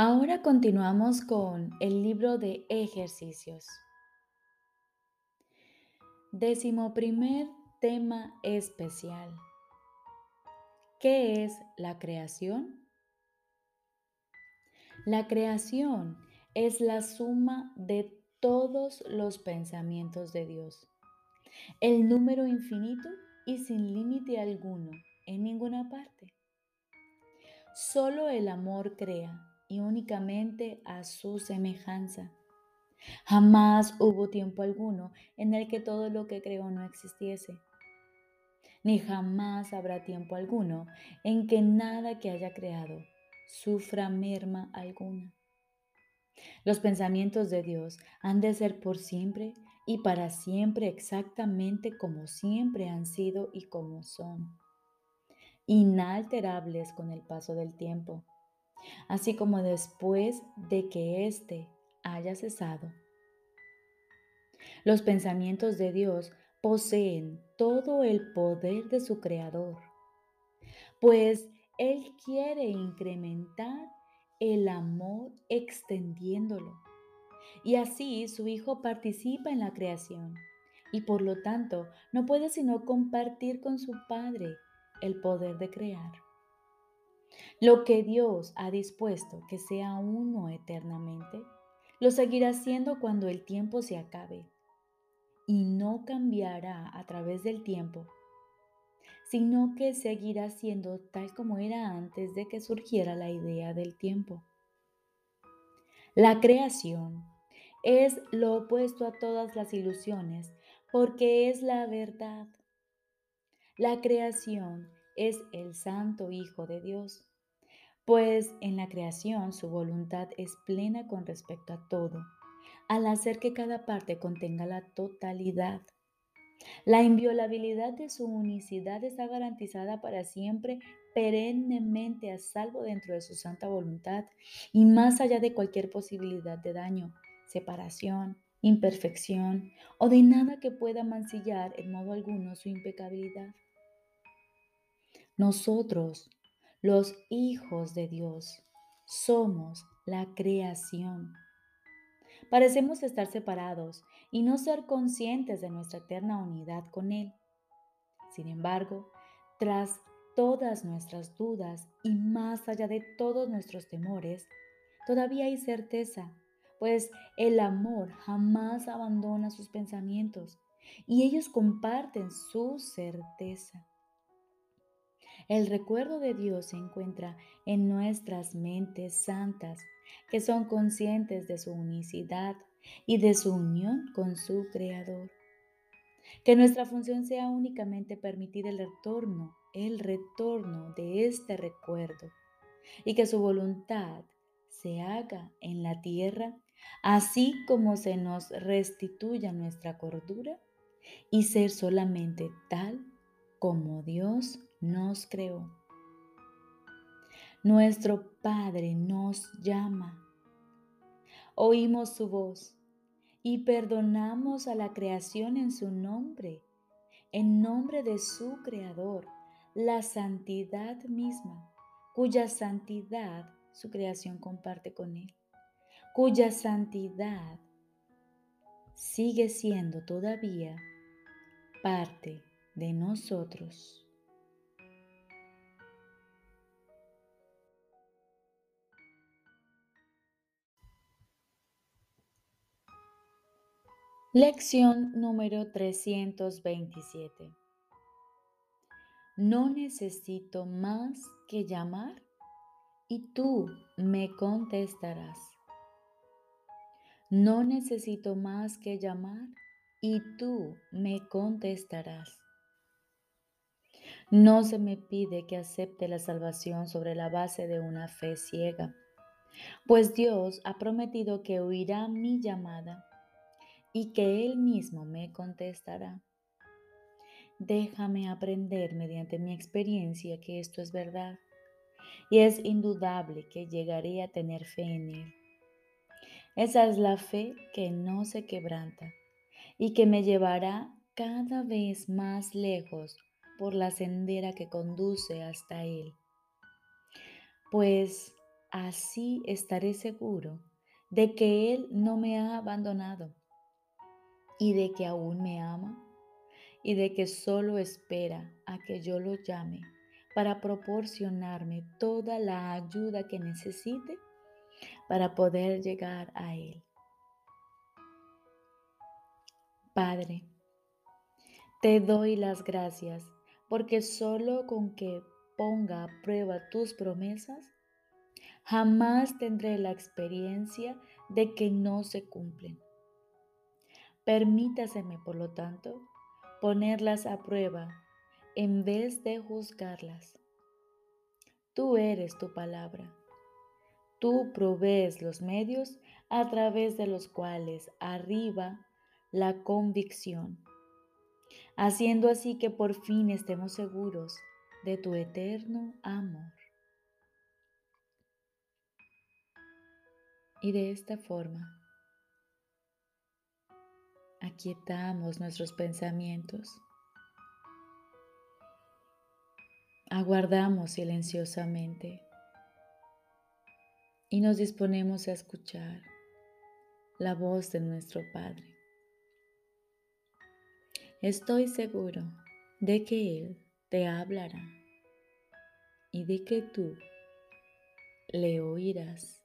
Ahora continuamos con el libro de ejercicios. Décimo primer tema especial. ¿Qué es la creación? La creación es la suma de todos los pensamientos de Dios, el número infinito y sin límite alguno en ninguna parte. Solo el amor crea y únicamente a su semejanza. Jamás hubo tiempo alguno en el que todo lo que creó no existiese, ni jamás habrá tiempo alguno en que nada que haya creado sufra merma alguna. Los pensamientos de Dios han de ser por siempre y para siempre exactamente como siempre han sido y como son, inalterables con el paso del tiempo así como después de que éste haya cesado. Los pensamientos de Dios poseen todo el poder de su Creador, pues Él quiere incrementar el amor extendiéndolo. Y así su Hijo participa en la creación y por lo tanto no puede sino compartir con su Padre el poder de crear. Lo que Dios ha dispuesto que sea uno eternamente, lo seguirá siendo cuando el tiempo se acabe y no cambiará a través del tiempo, sino que seguirá siendo tal como era antes de que surgiera la idea del tiempo. La creación es lo opuesto a todas las ilusiones porque es la verdad. La creación es el Santo Hijo de Dios pues en la creación su voluntad es plena con respecto a todo, al hacer que cada parte contenga la totalidad. La inviolabilidad de su unicidad está garantizada para siempre, perennemente a salvo dentro de su santa voluntad y más allá de cualquier posibilidad de daño, separación, imperfección o de nada que pueda mancillar en modo alguno su impecabilidad. Nosotros, los hijos de Dios. Somos la creación. Parecemos estar separados y no ser conscientes de nuestra eterna unidad con Él. Sin embargo, tras todas nuestras dudas y más allá de todos nuestros temores, todavía hay certeza, pues el amor jamás abandona sus pensamientos y ellos comparten su certeza. El recuerdo de Dios se encuentra en nuestras mentes santas, que son conscientes de su unicidad y de su unión con su Creador. Que nuestra función sea únicamente permitir el retorno, el retorno de este recuerdo y que su voluntad se haga en la tierra, así como se nos restituya nuestra cordura y ser solamente tal como Dios nos creó. Nuestro Padre nos llama. Oímos su voz y perdonamos a la creación en su nombre, en nombre de su Creador, la santidad misma, cuya santidad su creación comparte con Él, cuya santidad sigue siendo todavía parte de nosotros. Lección número 327. No necesito más que llamar y tú me contestarás. No necesito más que llamar y tú me contestarás. No se me pide que acepte la salvación sobre la base de una fe ciega, pues Dios ha prometido que oirá mi llamada y que Él mismo me contestará. Déjame aprender mediante mi experiencia que esto es verdad y es indudable que llegaré a tener fe en Él. Esa es la fe que no se quebranta y que me llevará cada vez más lejos por la sendera que conduce hasta Él. Pues Así estaré seguro de que Él no me ha abandonado y de que aún me ama y de que solo espera a que yo lo llame para proporcionarme toda la ayuda que necesite para poder llegar a Él. Padre, te doy las gracias porque solo con que ponga a prueba tus promesas, jamás tendré la experiencia de que no se cumplen. Permítaseme, por lo tanto, ponerlas a prueba en vez de juzgarlas. Tú eres tu palabra. Tú provees los medios a través de los cuales arriba la convicción, haciendo así que por fin estemos seguros de tu eterno amor. Y de esta forma, aquietamos nuestros pensamientos, aguardamos silenciosamente y nos disponemos a escuchar la voz de nuestro Padre. Estoy seguro de que Él te hablará y de que tú le oirás.